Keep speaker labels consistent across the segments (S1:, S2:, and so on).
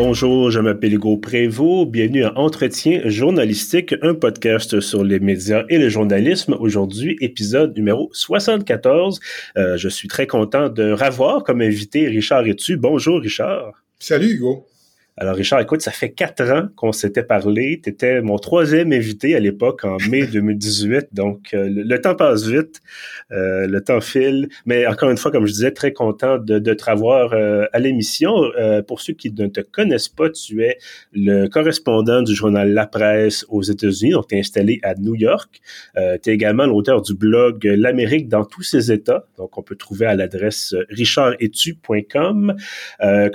S1: Bonjour, je m'appelle Hugo Prévost. Bienvenue à Entretien journalistique, un podcast sur les médias et le journalisme. Aujourd'hui, épisode numéro 74. Euh, je suis très content de revoir comme invité Richard Etu. Bonjour Richard.
S2: Salut Hugo.
S1: Alors, Richard, écoute, ça fait quatre ans qu'on s'était parlé. Tu étais mon troisième invité à l'époque, en mai 2018. Donc, euh, le, temps passe vite, euh, le temps file. Mais encore une fois, comme je disais, très content de, de te revoir euh, à l'émission. pour ceux qui ne te connaissent pas, tu es le correspondant du journal La Presse aux États-Unis. Donc, tu es installé à New York. tu es également l'auteur du blog L'Amérique dans tous ses États. Donc, on peut trouver à l'adresse richardetu.com.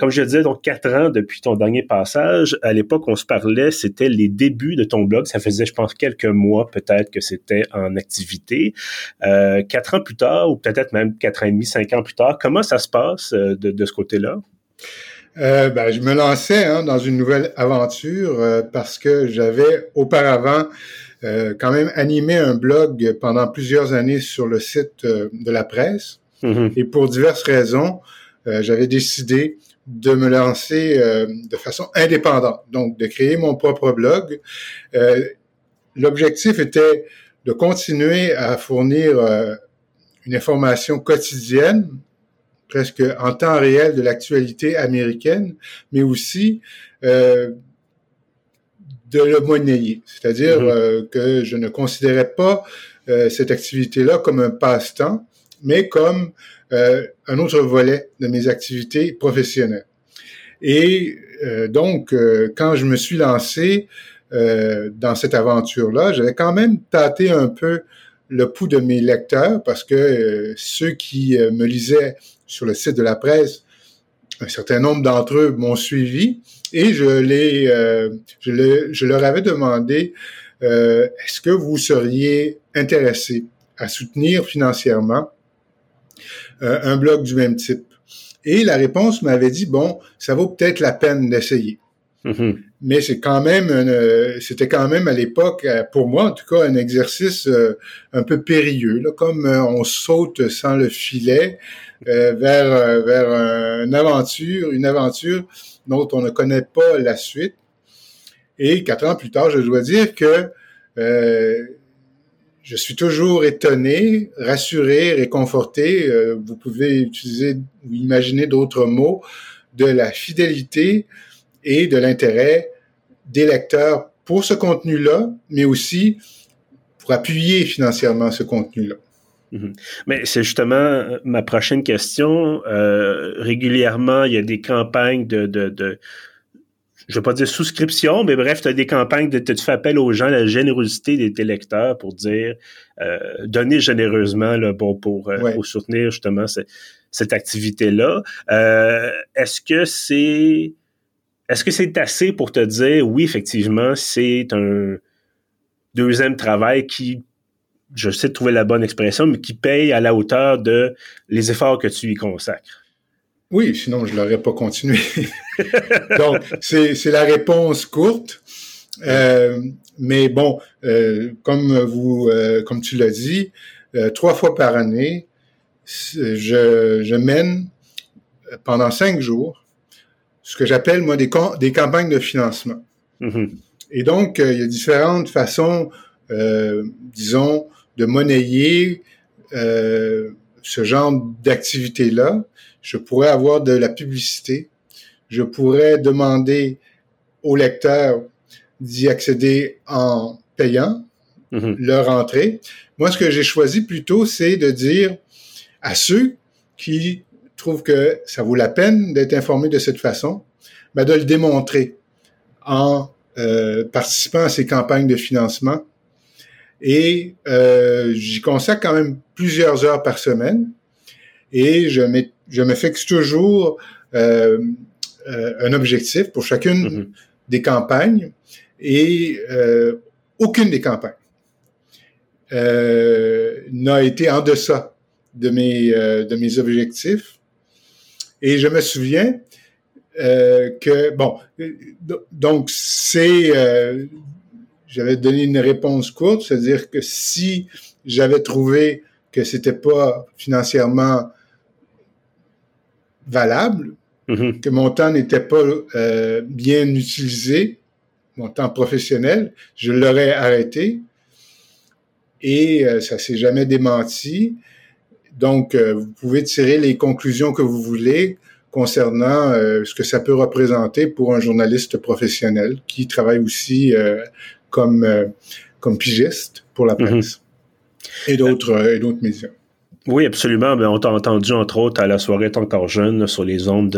S1: comme je disais, donc, quatre ans depuis ton dernier passage. À l'époque, on se parlait, c'était les débuts de ton blog. Ça faisait, je pense, quelques mois peut-être que c'était en activité. Euh, quatre ans plus tard, ou peut-être même quatre ans et demi, cinq ans plus tard, comment ça se passe euh, de, ce côté-là?
S2: Euh, ben, je me lançais hein, dans une nouvelle aventure parce que j'avais auparavant quand même animé un blog pendant plusieurs années sur le site de la presse. Mm-hmm. Et pour diverses raisons, j'avais décidé de me lancer euh, de façon indépendante, donc de créer mon propre blog. Euh, L'objectif était de continuer à fournir euh, une information quotidienne, presque en temps réel de l'actualité américaine, mais aussi euh, de le monnayer, c'est-à-dire mm-hmm. que je ne considérais pas cette activité-là comme un passe-temps, mais comme euh, un autre volet de mes activités professionnelles. Et euh, donc, euh, quand je me suis lancé dans cette aventure-là, j'avais quand même tâté un peu le pouls de mes lecteurs parce que ceux qui me lisaient sur le site de la presse, un certain nombre d'entre eux m'ont suivi et je, les, je, je, leur avais demandé est-ce que vous seriez intéressé à soutenir financièrement euh, un blog du même type. Et la réponse m'avait dit, bon, ça vaut peut-être la peine d'essayer. Mm-hmm. Mais c'est quand même, euh, c'était quand même à l'époque, euh, pour moi en tout cas, un exercice un peu périlleux, là, comme on saute sans le filet vers vers une aventure, une aventure dont on ne connaît pas la suite. Et quatre ans plus tard, je dois dire que je suis toujours étonné, rassuré, réconforté. Euh, vous pouvez utiliser ou imaginer d'autres mots de la fidélité et de l'intérêt des lecteurs pour ce contenu-là, mais aussi pour appuyer financièrement ce contenu-là.
S1: Mhm. Mais c'est justement euh, ma prochaine question. Euh, régulièrement, il y a des campagnes de, je vais pas dire souscription, mais bref, tu as des campagnes de tu fais appel aux gens, la générosité des, tes lecteurs pour dire euh, donner généreusement là, bon, pour, euh, pour soutenir justement cette activité-là. Euh, est-ce que c'est est-ce que c'est assez pour te dire oui, effectivement, c'est un deuxième travail qui je sais trouver la bonne expression, mais qui paye à la hauteur de les efforts que tu y consacres?
S2: Oui, sinon je l'aurais pas continué. Donc, c'est la réponse courte. Euh, mais bon, euh, comme vous, euh, comme tu l'as dit, trois fois par année, je, je mène pendant cinq jours ce que j'appelle moi des, des campagnes de financement. Mm-hmm. Et donc, il y a différentes façons, disons, de monnayer ce genre d'activité-là je pourrais avoir de la publicité, je pourrais demander aux lecteurs d'y accéder en payant mhm. leur entrée. Moi, ce que j'ai choisi plutôt, c'est de dire à ceux qui trouvent que ça vaut la peine d'être informés de cette façon, ben de le démontrer en euh, participant à ces campagnes de financement. Et euh, j'y consacre quand même plusieurs heures par semaine. Et je, je me fixe toujours euh, euh, un objectif pour chacune mm-hmm. des campagnes et euh, aucune des campagnes n'a été en deçà de mes, de mes objectifs. Et je me souviens que, bon, donc c'est, j'avais donné une réponse courte, c'est-à-dire que si j'avais trouvé que c'était pas financièrement valable, mm-hmm. que mon temps n'était pas euh, bien utilisé, mon temps professionnel, je l'aurais arrêté et euh, ça s'est jamais démenti. Donc, euh, vous pouvez tirer les conclusions que vous voulez concernant ce que ça peut représenter pour un journaliste professionnel qui travaille aussi comme comme pigiste pour la presse et d'autres et d'autres médias.
S1: Oui, absolument. Ben, on t'a entendu, entre autres, à la soirée encore jeune sur les ondes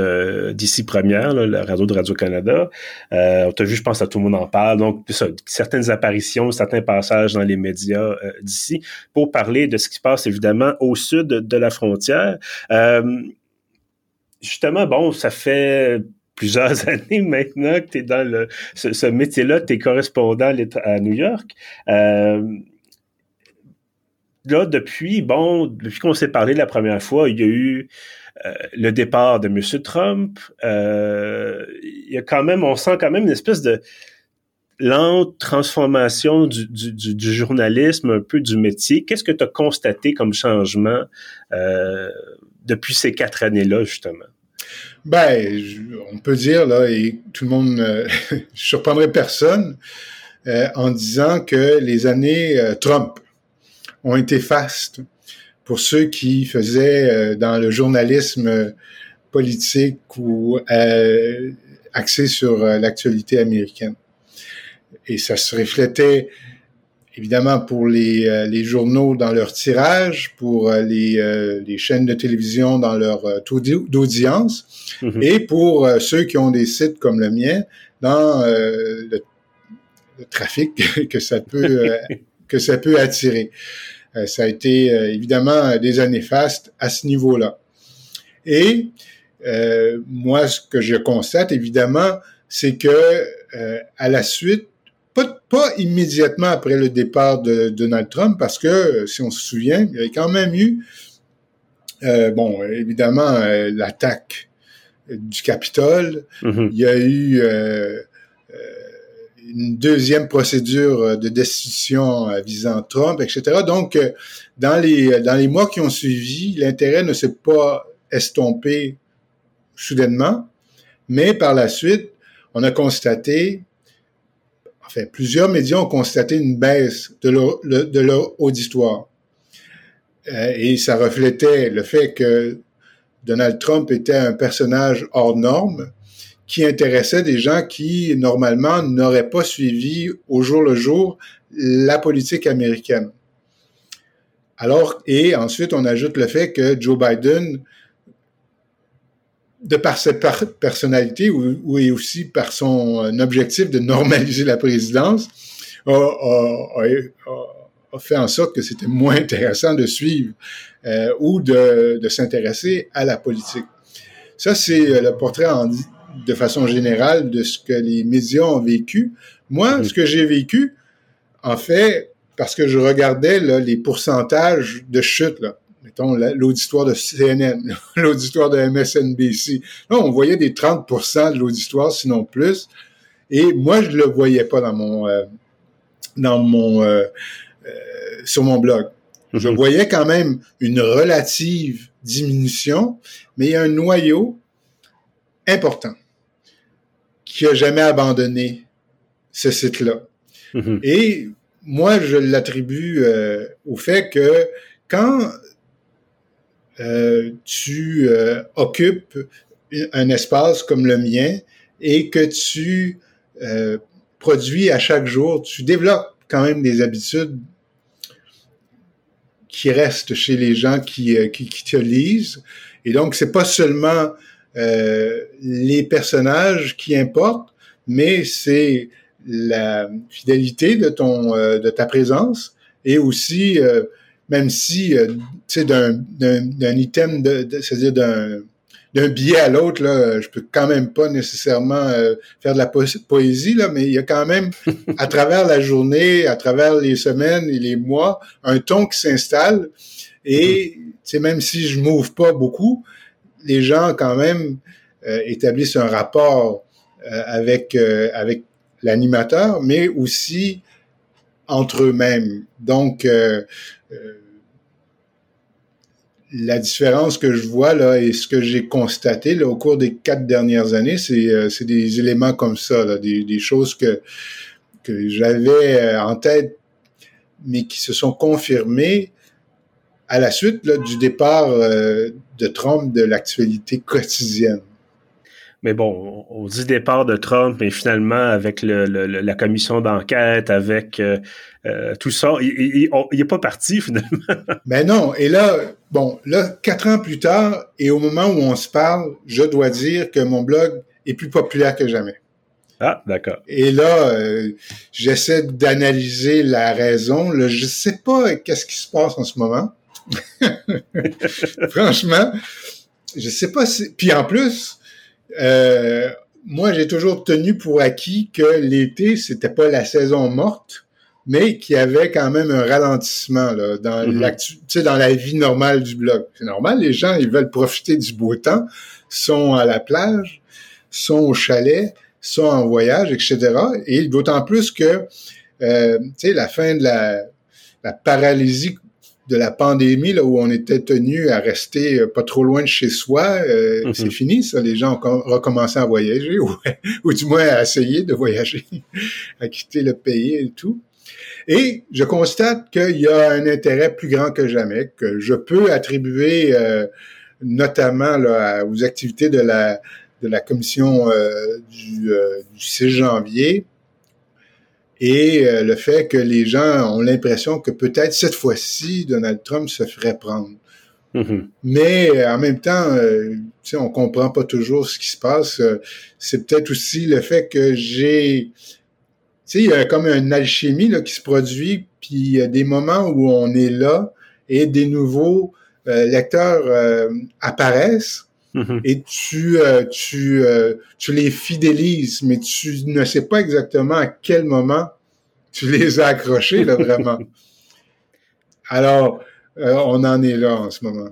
S1: d'ici première, la radio de Radio-Canada. Euh, on t'a vu, je pense, à tout le monde en parle. Donc, certaines apparitions, certains passages dans les médias euh, d'ici pour parler de ce qui se passe, évidemment, au sud de la frontière. Euh, justement, bon, ça fait plusieurs années maintenant que tu es dans le, ce, ce métier-là, tu es correspondant à New York. Euh, là, depuis, bon, depuis qu'on s'est parlé la première fois, il y a eu euh, le départ de M. Trump. Euh, il y a quand même, on sent quand même une espèce de lente transformation du, du, journalisme, un peu du métier. Qu'est-ce que tu as constaté comme changement euh, depuis ces quatre années-là, justement?
S2: Ben, on peut dire, là, et tout le monde, je surprendrai personne en disant que les années Trump, ont été fastes pour ceux qui faisaient euh, dans le journalisme politique ou euh, axé sur euh, l'actualité américaine. Et ça se reflétait évidemment pour les, les journaux dans leur tirage, pour les, les chaînes de télévision dans leur taux d'audience, mm-hmm. et pour ceux qui ont des sites comme le mien dans le, le, trafic que ça peut que ça peut attirer. Euh, ça a été euh, évidemment des années fastes à ce niveau-là. Et euh, moi, ce que je constate évidemment, c'est que à la suite, pas, pas, immédiatement après le départ de Donald Trump, parce que si on se souvient, il y avait quand même eu, bon, évidemment, l'attaque du Capitole. Mm-hmm. Il y a eu une deuxième procédure euh, de destitution euh, visant Trump, etc. Donc, euh, dans les, dans les mois qui ont suivi, l'intérêt ne s'est pas estompé soudainement, mais par la suite, on a constaté, enfin, plusieurs médias ont constaté une baisse de leur, de leur auditoire. et ça reflétait le fait que Donald Trump était un personnage hors norme, qui intéressait des gens qui, normalement, n'auraient pas suivi au jour le jour la politique américaine. Alors, et ensuite, on ajoute le fait que Joe Biden, de par sa personnalité ou, et aussi par son objectif de normaliser la présidence, a, fait en sorte que c'était moins intéressant de suivre euh, ou de, de s'intéresser à la politique. Ça, c'est le portrait en, de façon générale de ce que les médias ont vécu. Moi, mhm. ce que j'ai vécu, en fait, parce que je regardais là, les pourcentages de chute, là, mettons l'auditoire de CNN, l'auditoire de MSNBC, là, on voyait des 30% de l'auditoire, sinon plus. Et moi, je le voyais pas dans mon, euh, dans mon, euh, euh, sur mon blog. Je mhm. voyais quand même une relative diminution, mais il y a un noyau important qui a jamais abandonné ce site-là. Mm-hmm. Et moi, je l'attribue euh, au fait que quand euh, tu euh, occupes un espace comme le mien et que tu produis à chaque jour, tu développes quand même des habitudes qui restent chez les gens qui, qui, qui te lisent. Et donc, c'est pas seulement euh, les personnages qui importent, mais c'est la fidélité de ton euh, de ta présence et aussi euh, même si tu sais d'un d'un item de, c'est-à-dire d'un d'un billet à l'autre là, je peux quand même pas nécessairement faire de la poésie là, mais il y a quand même à travers la journée, à travers les semaines et les mois, un ton qui s'installe et c'est même si je m'ouvre pas beaucoup, les gens quand même euh, établissent un rapport euh, avec euh, avec l'animateur, mais aussi entre eux-mêmes. Donc la différence que je vois là et ce que j'ai constaté là, au cours des quatre dernières années, c'est euh, des éléments comme ça, là, des, des choses que, que j'avais euh, en tête, mais qui se sont confirmées à la suite là, du départ euh, de Trump de l'actualité quotidienne.
S1: Mais bon, on dit départ de Trump, mais finalement, avec le, la commission d'enquête, avec euh, euh, tout ça, il n'est pas parti finalement.
S2: Mais ben non. Et là, bon, là, quatre ans plus tard, et au moment où on se parle, je dois dire que mon blog est plus populaire que jamais.
S1: Ah, d'accord.
S2: Et là, euh, j'essaie d'analyser la raison. Là, je sais pas qu'est-ce qui se passe en ce moment. Franchement, je sais pas si. Puis en plus, euh, moi, j'ai toujours tenu pour acquis que l'été, c'était pas la saison morte, mais qu'il y avait quand même un ralentissement là, dans, dans la vie normale du blog. C'est normal, les gens, ils veulent profiter du beau temps, sont à la plage, sont au chalet, sont en voyage, etc. Et d'autant plus que, euh, la fin de la, la paralysie de la pandémie, là, où on était tenu à rester euh, pas trop loin de chez soi, euh, mhm. c'est fini, ça. Les gens ont recommencé à voyager, ou, ou du moins à essayer de voyager, à quitter le pays et tout. Et je constate qu'il y a un intérêt plus grand que jamais, que je peux attribuer euh, notamment là, aux activités de la, de la commission du, du 6 janvier, et euh, le fait que les gens ont l'impression que peut-être cette fois-ci, Donald Trump se ferait prendre. Mm-hmm. Mais euh, en même temps, euh, on comprend pas toujours ce qui se passe. Euh, c'est peut-être aussi le fait que j'ai... Tu sais, il y a comme une alchimie là, qui se produit, puis il y a des moments où on est là et des nouveaux lecteurs apparaissent Mm-hmm. Et tu, euh, tu, euh, tu les fidélises, mais tu ne sais pas exactement à quel moment tu les as accrochés, là, vraiment. Alors, euh, on en est là en ce moment.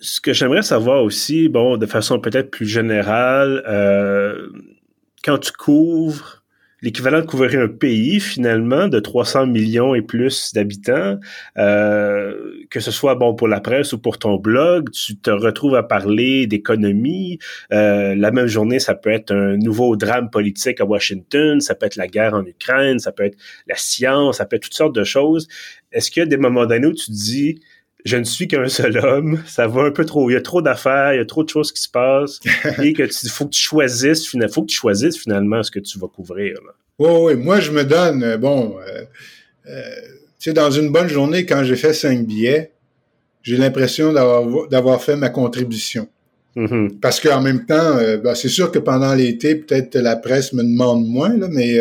S1: Ce que j'aimerais savoir aussi, bon, de façon peut-être plus générale, quand tu couvres l'équivalent de couvrir un pays finalement de 300 millions et plus d'habitants, euh, que ce soit bon pour la presse ou pour ton blog, tu te retrouves à parler d'économie. Euh, la même journée, ça peut être un nouveau drame politique à Washington, ça peut être la guerre en Ukraine, ça peut être la science, ça peut être toutes sortes de choses. Est-ce qu'il y a des moments donnés où tu dis je ne suis qu'un seul homme, ça va un peu trop, il y a trop d'affaires, il y a trop de choses qui se passent, et que tu faut que tu choisisses, faut que tu choisisses finalement ce que tu vas couvrir.
S2: Oui, oui, moi je me donne, euh, bon, euh, euh, tu sais, dans une bonne journée, quand j'ai fait cinq billets, j'ai l'impression d'avoir fait ma contribution. Mm-hmm. Parce qu'en même temps, ben, c'est sûr que pendant l'été, peut-être la presse me demande moins, là, mais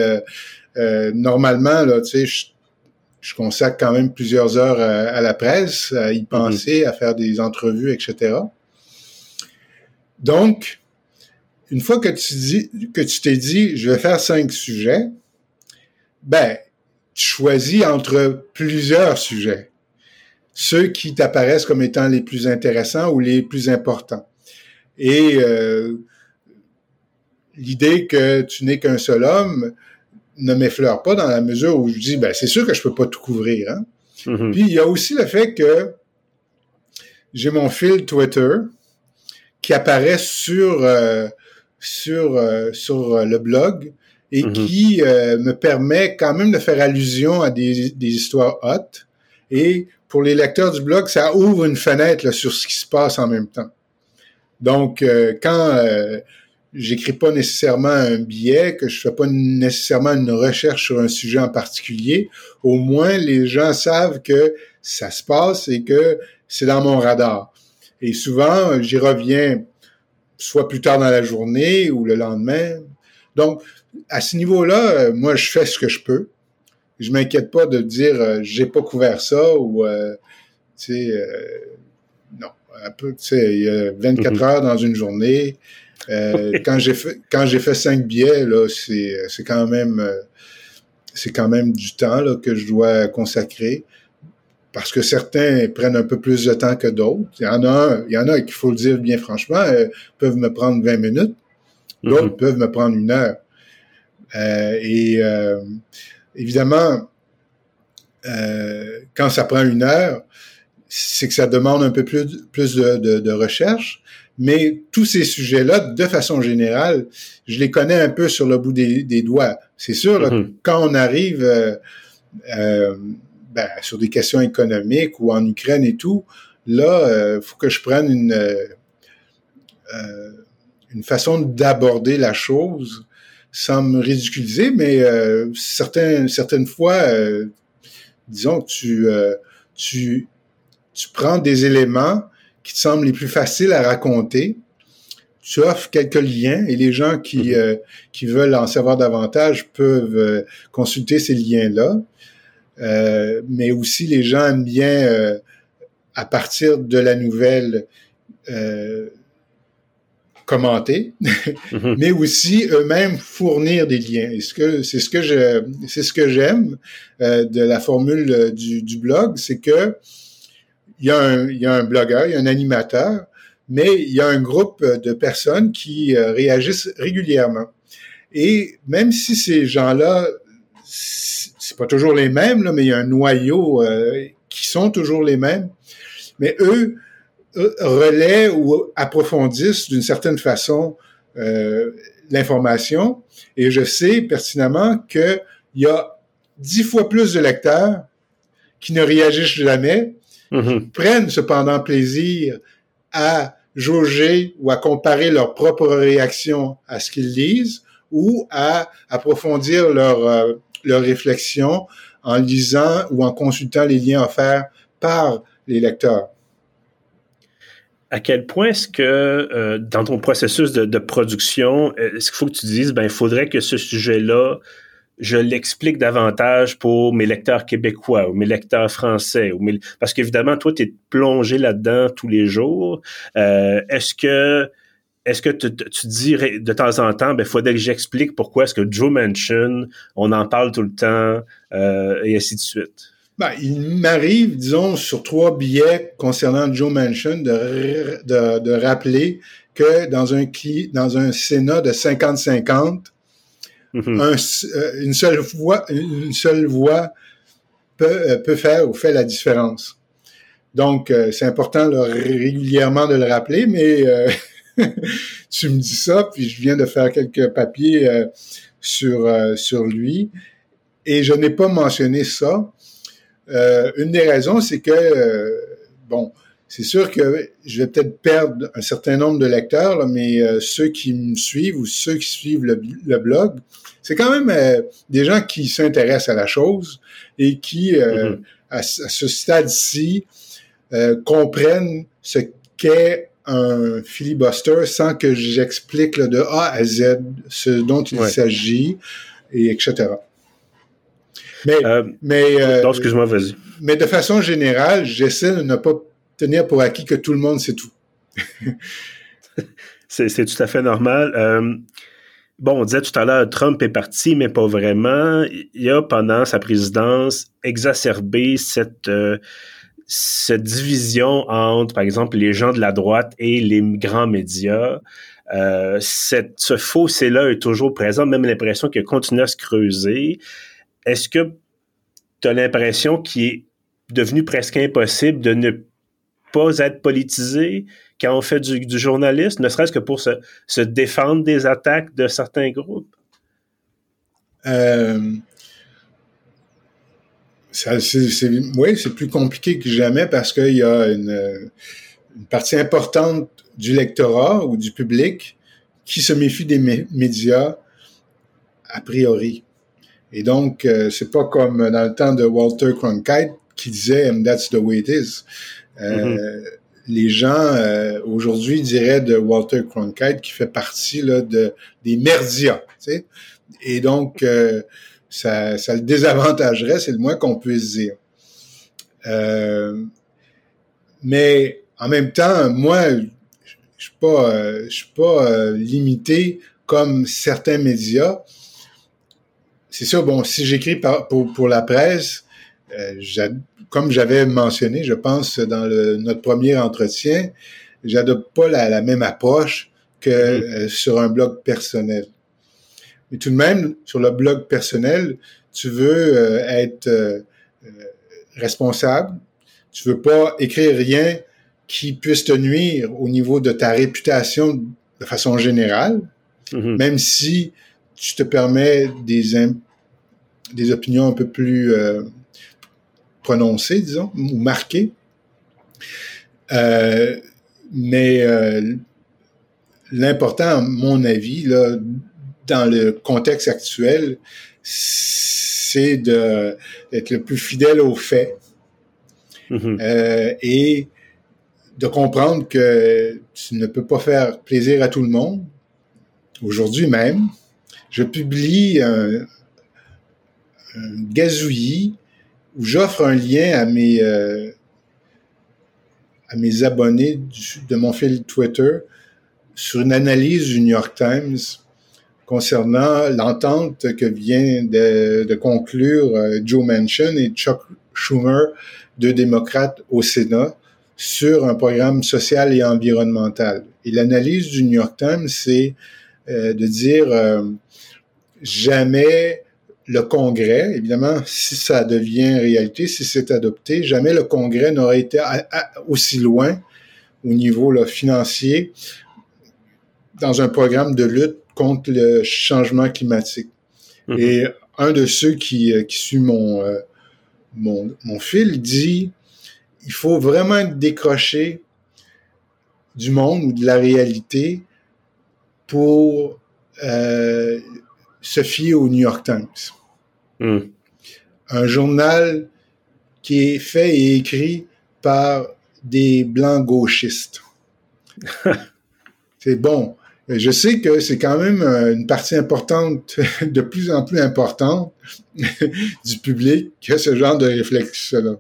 S2: normalement, là, tu sais, je consacre quand même plusieurs heures à, la presse, à y mhm. penser, à faire des entrevues, etc. Donc, une fois que tu dis que tu t'es dit je vais faire cinq sujets, ben tu choisis entre plusieurs sujets, ceux qui t'apparaissent comme étant les plus intéressants ou les plus importants. Et euh, l'idée que tu n'es qu'un seul homme, ne m'effleure pas dans la mesure où je dis, ben, c'est sûr que je peux pas tout couvrir. Hein? Mm-hmm. Puis il y a aussi le fait que j'ai mon fil Twitter qui apparaît sur euh, sur euh, sur le blog et mm-hmm. qui euh, me permet quand même de faire allusion à des, des histoires hautes. Et pour les lecteurs du blog, ça ouvre une fenêtre sur ce qui se passe en même temps. Donc, quand j'écris pas nécessairement un billet, que je fais pas nécessairement une recherche sur un sujet en particulier, au moins les gens savent que ça se passe et que c'est dans mon radar. Et souvent, j'y reviens soit plus tard dans la journée ou le lendemain. Donc, à ce niveau-là, moi, je fais ce que je peux. Je m'inquiète pas de dire euh, j'ai pas couvert ça ou euh, tu sais euh, non un peu tu sais il y a 24 mm-hmm. heures dans une journée euh, quand j'ai fait quand j'ai fait cinq billets là, c'est c'est quand même euh, c'est quand même du temps là, que je dois consacrer parce que certains prennent un peu plus de temps que d'autres. Il y en a il y en a qu'il faut le dire bien franchement, euh, peuvent me prendre 20 minutes, d'autres mm-hmm. peuvent me prendre une heure. et évidemment, quand ça prend une heure, c'est que ça demande un peu plus, plus de, de, de recherche. Mais tous ces sujets-là, de façon générale, je les connais un peu sur le bout des, des doigts. C'est sûr, mm-hmm. quand on arrive euh, euh, ben, sur des questions économiques ou en Ukraine et tout, là, il euh, faut que je prenne une, euh, une façon d'aborder la chose sans me ridiculiser, mais certains, certaines fois, disons que tu, tu, tu prends des éléments qui te semblent les plus faciles à raconter, tu offres quelques liens et les gens qui, mm-hmm. qui veulent en savoir davantage peuvent consulter ces liens-là. Euh, mais aussi les gens aiment bien, euh, à partir de la nouvelle, euh, commenter, mhm. mais aussi eux-mêmes fournir des liens. Et ce que c'est ce que je c'est ce que j'aime de la formule du, du blog, c'est que il y a un il y a un blogueur, il y a un animateur, mais il y a un groupe de personnes qui réagissent régulièrement. Et même si ces gens-là c'est pas toujours les mêmes, là, mais il y a un noyau euh, qui sont toujours les mêmes. Mais eux, relaient ou approfondissent d'une certaine façon euh, l'information. Et je sais pertinemment qu'il y a dix fois plus de lecteurs qui ne réagissent jamais, mm-hmm. prennent cependant plaisir à jauger ou à comparer leur propre réaction à ce qu'ils lisent ou à approfondir leur, euh, leur réflexion en lisant ou en consultant les liens offerts par les lecteurs.
S1: À quel point est-ce que euh, dans ton processus de, production, est-ce qu'il faut que tu dises, ben, il faudrait que ce sujet-là, je l'explique davantage pour mes lecteurs québécois ou mes lecteurs français ou parce qu'évidemment toi tu es plongé là-dedans tous les jours. Euh, est-ce que est-ce que tu, tu dis de temps en temps, ben faudrait que j'explique pourquoi est-ce que Joe Manchin, on en parle tout le temps, euh, et ainsi de suite?
S2: Ben, il m'arrive, disons, sur trois billets concernant Joe Manchin, de, de, de rappeler que dans un, dans un Sénat de 50-50, mm-hmm. euh, une seule voix, une seule voix peut, euh, peut faire ou fait la différence. Donc, c'est important là, régulièrement de le rappeler, mais tu me dis ça, puis je viens de faire quelques papiers euh, sur, euh, sur lui, et je n'ai pas mentionné ça. Euh, une des raisons, c'est que, bon, c'est sûr que je vais peut-être perdre un certain nombre de lecteurs, mais ceux qui me suivent ou ceux qui suivent le, blog, c'est quand même des gens qui s'intéressent à la chose et qui, mm-hmm. à, à, ce stade-ci, comprennent ce qu'est un filibuster sans que j'explique de A à Z ce dont il s'agit, et etc.
S1: Mais, euh, mais euh, excuse-moi, vas-y.
S2: Mais de façon générale, j'essaie de ne pas tenir pour acquis que tout le monde sait tout.
S1: c'est tout à fait normal. Euh, bon, on disait tout à l'heure, Trump est parti, mais pas vraiment. Il a, pendant sa présidence, exacerbé cette cette division entre, par exemple, les gens de la droite et les grands médias, euh, cette, ce fossé-là est toujours présent, même l'impression qu'il continue à se creuser. Est-ce que tu as l'impression qu'il est devenu presque impossible de ne pas être politisé quand on fait du, du journalisme, ne serait-ce que pour se, défendre des attaques de certains groupes?
S2: Euh, c'est, oui, c'est plus compliqué que jamais parce qu'il y a une, partie importante du lectorat ou du public qui se méfie des médias a priori. Et donc, euh, c'est pas comme dans le temps de Walter Cronkite qui disait « that's the way it is euh, mm-hmm. Les gens euh, aujourd'hui diraient de Walter Cronkite qui fait partie là, de, des merdias. Tu sais? Et donc, ça, ça le désavantagerait, c'est le moins qu'on puisse dire. Euh, mais en même temps, moi, je suis pas, je suis pas euh, limité comme certains médias. C'est sûr, bon, si j'écris pour, pour la presse, euh, comme j'avais mentionné, je pense dans le, notre premier entretien, j'adopte pas la, la, même approche que mm-hmm. euh, sur un blog personnel. Mais tout de même, sur le blog personnel, tu veux euh, être euh, euh, responsable, tu veux pas écrire rien qui puisse te nuire au niveau de ta réputation de façon générale,
S1: Mhm.
S2: même si tu te permets des, des opinions un peu plus prononcées, disons, ou marquées. Euh, mais euh, l'important, à mon avis, là, dans le contexte actuel, c'est d'être le plus fidèle aux faits
S1: Mhm.
S2: euh, et de comprendre que tu ne peux pas faire plaisir à tout le monde. Aujourd'hui même, je publie un, un gazouillis où j'offre un lien à mes, euh, à mes abonnés de mon fil Twitter sur une analyse du New York Times concernant l'entente que vient de, de conclure euh, Joe Manchin et Chuck Schumer, deux démocrates au Sénat, sur un programme social et environnemental. Et l'analyse du New York Times, c'est euh, de dire euh, jamais le Congrès, évidemment, si ça devient réalité, si c'est adopté, jamais le Congrès n'aurait été à- à- aussi loin au niveau là, financier dans un programme de lutte contre le changement climatique.
S1: Mhm.
S2: Et un de ceux qui, euh, qui suit mon, euh, mon, mon fil dit il faut vraiment être décroché du monde ou de la réalité pour euh, se fier au New York Times.
S1: Mhm.
S2: Un journal qui est fait et écrit par des blancs gauchistes. c'est bon. Je sais que c'est quand même euh, une partie importante, de plus en plus importante du public qui a ce genre de réflexe-là.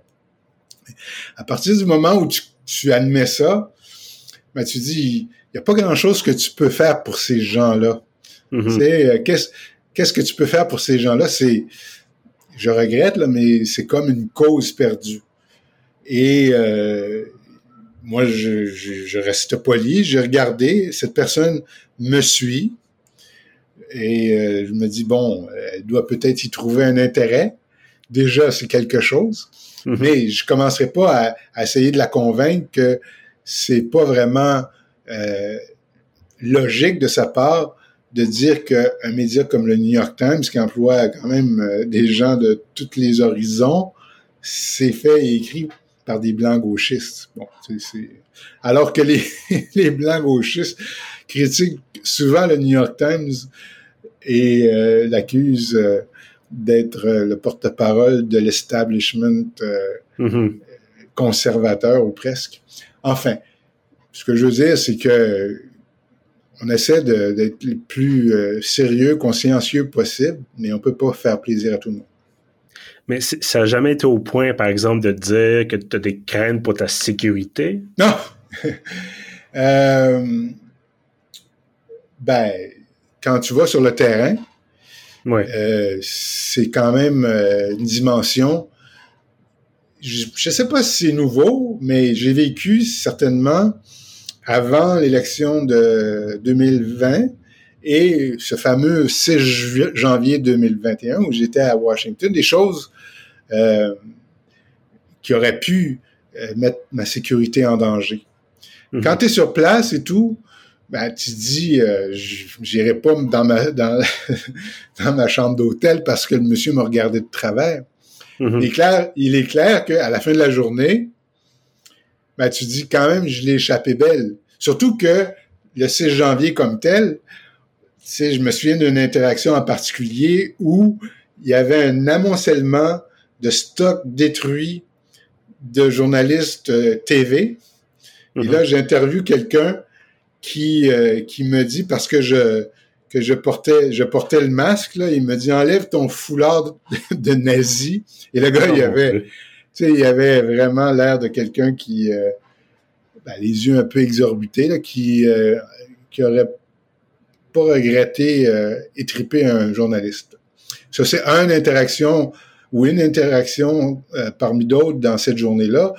S2: À partir du moment où tu, tu admets ça, ben tu dis, il n'y a pas grand-chose que tu peux faire pour ces gens-là.
S1: Mhm.
S2: Tu sais, euh, qu'est-ce qu'est-ce que tu peux faire pour ces gens-là? C'est, je regrette, là, mais c'est comme une cause perdue. Et euh, moi, je, je, je reste poli, j'ai regardé, cette personne me suit, et euh, je me dis, bon, elle doit peut-être y trouver un intérêt. Déjà, c'est quelque chose.
S1: Mhm.
S2: Mais je commencerai pas à, à essayer de la convaincre que c'est pas vraiment euh, logique de sa part de dire qu'un média comme le New York Times, qui emploie quand même euh, des gens de tous les horizons, c'est fait et écrit par des blancs gauchistes. Bon, c'est. Alors que les, les blancs gauchistes critiquent souvent le New York Times et euh, l'accusent euh, d'être euh, le porte-parole de l'establishment
S1: Mhm.
S2: conservateur ou presque. Enfin, ce que je veux dire, c'est que on essaie d'être le plus euh, sérieux, consciencieux possible, mais on peut pas faire plaisir à tout le monde.
S1: Mais ça n'a jamais été au point, par exemple, de dire que tu as des craintes pour ta sécurité?
S2: Non! Euh, ben, quand tu vas sur le terrain, euh, c'est quand même une dimension. Je ne sais pas si c'est nouveau, mais j'ai vécu certainement avant l'élection de 2020 et ce fameux 6 ju- janvier 2021 où j'étais à Washington, des choses euh, qui auraient pu euh, mettre ma sécurité en danger.
S1: Mhm.
S2: Quand tu es sur place et tout, ben, tu te dis, euh, j'irai pas dans ma, dans, dans ma chambre d'hôtel parce que le monsieur m'a regardé de travers.
S1: Mhm.
S2: Il est clair, il est clair qu'à la fin de la journée, ben, tu dis quand même, je l'ai échappé belle. Surtout que le 6 janvier comme tel, je me souviens d'une interaction en particulier où il y avait un amoncellement de stocks détruits de journalistes euh, TV. Et
S1: Mhm.
S2: là, j'interviewe quelqu'un qui, euh, qui me dit, parce que je, que je portais, je portais le masque, là, il me dit, enlève ton foulard de, de nazi. Et le gars,
S1: Oh,
S2: il
S1: mon
S2: avait, sais, il avait vraiment l'air de quelqu'un qui, euh, ben, les yeux un peu exorbités, là, qui, euh, qui aurait pas regretté euh, étriper un journaliste. Ça, c'est une interaction ou une interaction euh, parmi d'autres dans cette journée-là.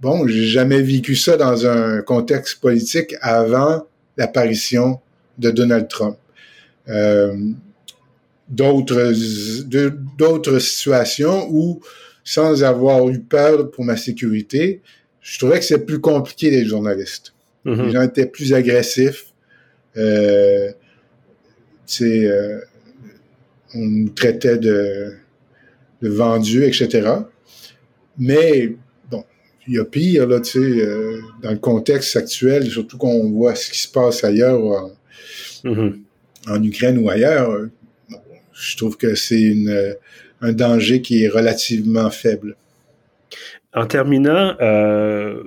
S2: Bon, j'ai jamais vécu ça dans un contexte politique avant l'apparition de Donald Trump. Euh, d'autres d'autres situations où, sans avoir eu peur pour ma sécurité, je trouvais que c'est plus compliqué d'être journaliste. Mm-hmm. Les gens étaient plus agressifs. Euh, euh, on nous traitait de, de vendus, etc. Mais bon, il y a pire là, tu sais, euh, dans le contexte actuel, surtout qu'on voit ce qui se passe ailleurs en, en Ukraine ou ailleurs. je trouve que c'est un danger qui est relativement faible.
S1: En terminant, euh,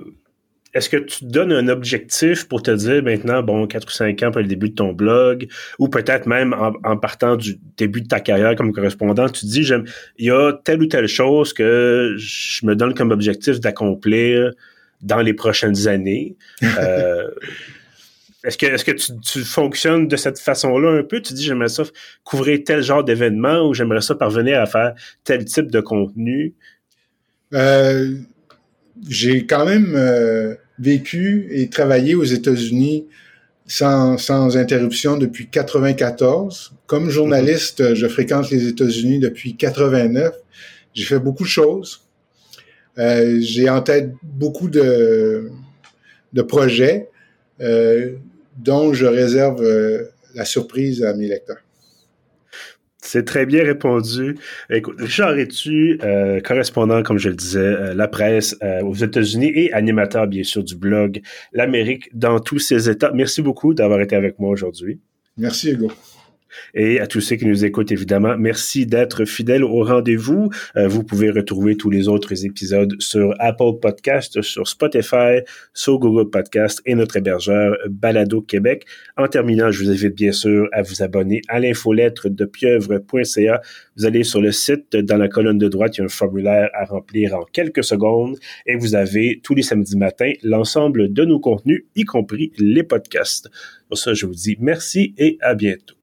S1: est-ce que tu te donnes un objectif pour te dire maintenant, bon, 4 ou 5 ans après le début de ton blog, ou peut-être même en, partant du début de ta carrière comme correspondant, tu te dis, il y a telle ou telle chose que je me donne comme objectif d'accomplir dans les prochaines années. Euh, est-ce que, est-ce que tu, fonctionnes de cette façon-là un peu? Tu dis, j'aimerais ça couvrir tel genre d'événement ou j'aimerais ça parvenir à faire tel type de contenu?
S2: Euh, j'ai quand même euh, vécu et travaillé aux États-Unis sans, sans interruption depuis 94. Comme journaliste, mm-hmm. je fréquente les États-Unis depuis 89. J'ai fait beaucoup de choses. Euh, j'ai en tête beaucoup de, de projets euh, dont je réserve euh, la surprise à mes lecteurs.
S1: C'est très bien répondu. Écoute, Richard es-tu euh, correspondant, comme je le disais, euh, la presse euh, aux États-Unis et animateur, bien sûr, du blog L'Amérique dans tous ses états? Merci beaucoup d'avoir été avec moi aujourd'hui.
S2: Merci, Hugo.
S1: Et à tous ceux qui nous écoutent, évidemment, merci d'être fidèles au rendez-vous. Euh, vous pouvez retrouver tous les autres épisodes sur Apple Podcast, sur Spotify, sur Google Podcast et notre hébergeur Balado Québec. En terminant, je vous invite bien sûr à vous abonner à l'infolettre de pieuvre.ca. Vous allez sur le site, dans la colonne de droite, il y a un formulaire à remplir en quelques secondes et vous avez tous les samedis matins l'ensemble de nos contenus, y compris les podcasts. Pour ça, je vous dis merci et à bientôt.